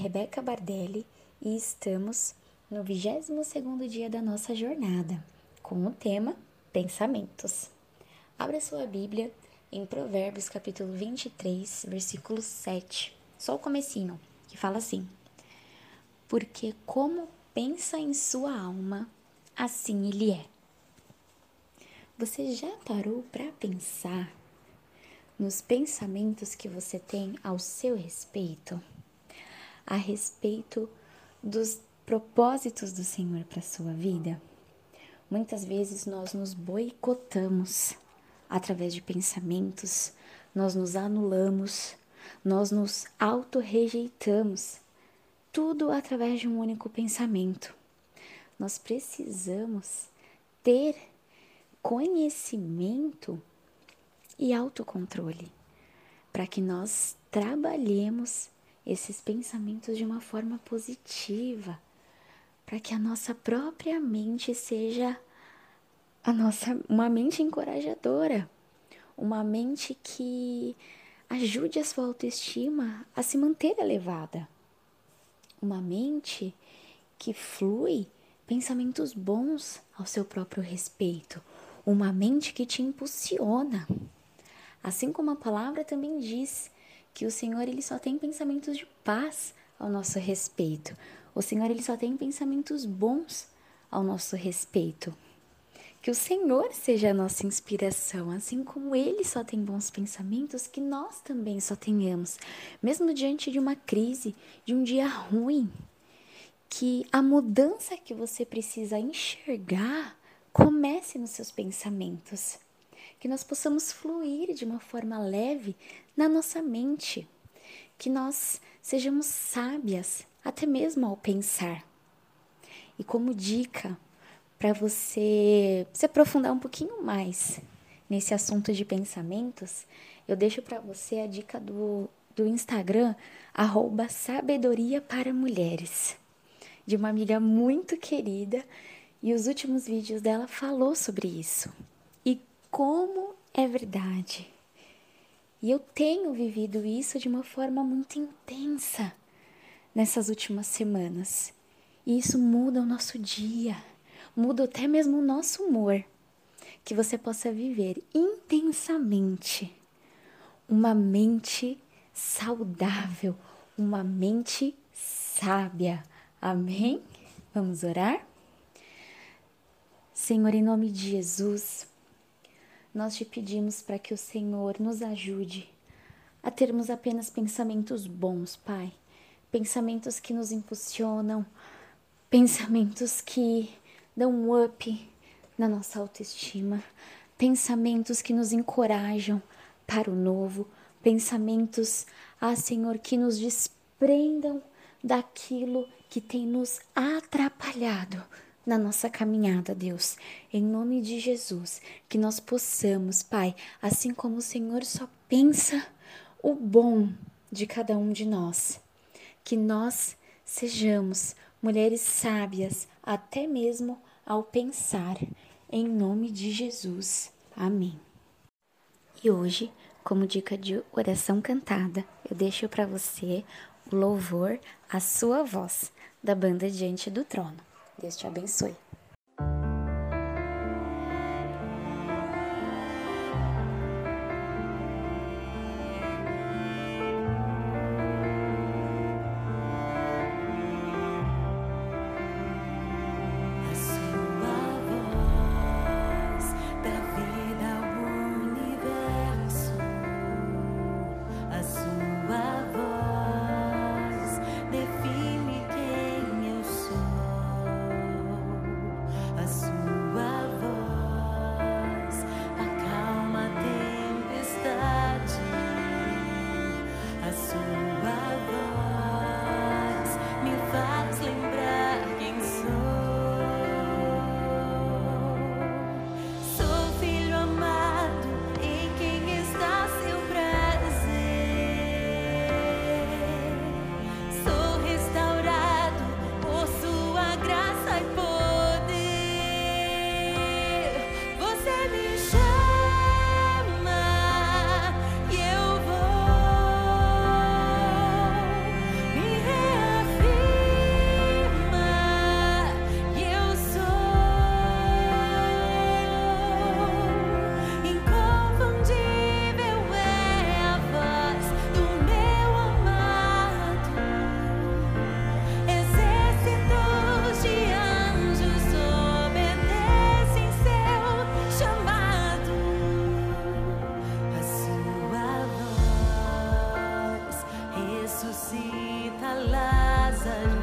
Rebeca Bardelli e estamos no 22º dia da nossa jornada, com o tema Pensamentos. Abra sua Bíblia em Provérbios capítulo 23, versículo 7, só o comecinho, que fala assim: Porque como pensa em sua alma, assim ele é. Você já parou para pensar nos pensamentos que você tem ao seu respeito, a respeito dos propósitos do Senhor para sua vida? Muitas vezes nós nos boicotamos através de pensamentos, nós nos anulamos, nós nos auto-rejeitamos, tudo através de um único pensamento. Nós precisamos ter conhecimento e autocontrole, para que nós trabalhemos esses pensamentos de uma forma positiva, para que a nossa própria mente seja a nossa uma mente encorajadora, uma mente que ajude a sua autoestima a se manter elevada. Uma mente que flui pensamentos bons ao seu próprio respeito, uma mente que te impulsiona. Assim como a palavra também diz que o Senhor ele só tem pensamentos de paz ao nosso respeito. O Senhor ele só tem pensamentos bons ao nosso respeito. Que o Senhor seja a nossa inspiração, assim como Ele só tem bons pensamentos, que nós também só tenhamos, mesmo diante de uma crise, de um dia ruim. Que a mudança que você precisa enxergar comece nos seus pensamentos que nós possamos fluir de uma forma leve na nossa mente, que nós sejamos sábias até mesmo ao pensar. E como dica para você se aprofundar um pouquinho mais nesse assunto de pensamentos, eu deixo para você a dica do, do Instagram, arroba sabedoria para mulheres, de uma amiga muito querida, e os últimos vídeos dela falou sobre isso como é verdade. E eu tenho vivido isso de uma forma muito intensa nessas últimas semanas. E isso muda o nosso dia, muda até mesmo o nosso humor. Que você possa viver intensamente uma mente saudável, uma mente sábia. Amém? Vamos orar? Senhor, em nome de Jesus, nós te pedimos para que o Senhor nos ajude a termos apenas pensamentos bons, Pai. Pensamentos que nos impulsionam, pensamentos que dão um up na nossa autoestima, pensamentos que nos encorajam para o novo, pensamentos, ah Senhor, que nos desprendam daquilo que tem nos atrapalhado na nossa caminhada, Deus. Em nome de Jesus, que nós possamos, Pai, assim como o Senhor só pensa o bom de cada um de nós, que nós sejamos mulheres sábias até mesmo ao pensar. Em nome de Jesus. Amém. E hoje, como dica de oração cantada, eu deixo para você o louvor à sua voz da banda Diante do Trono. Deus te abençoe. Lazarus.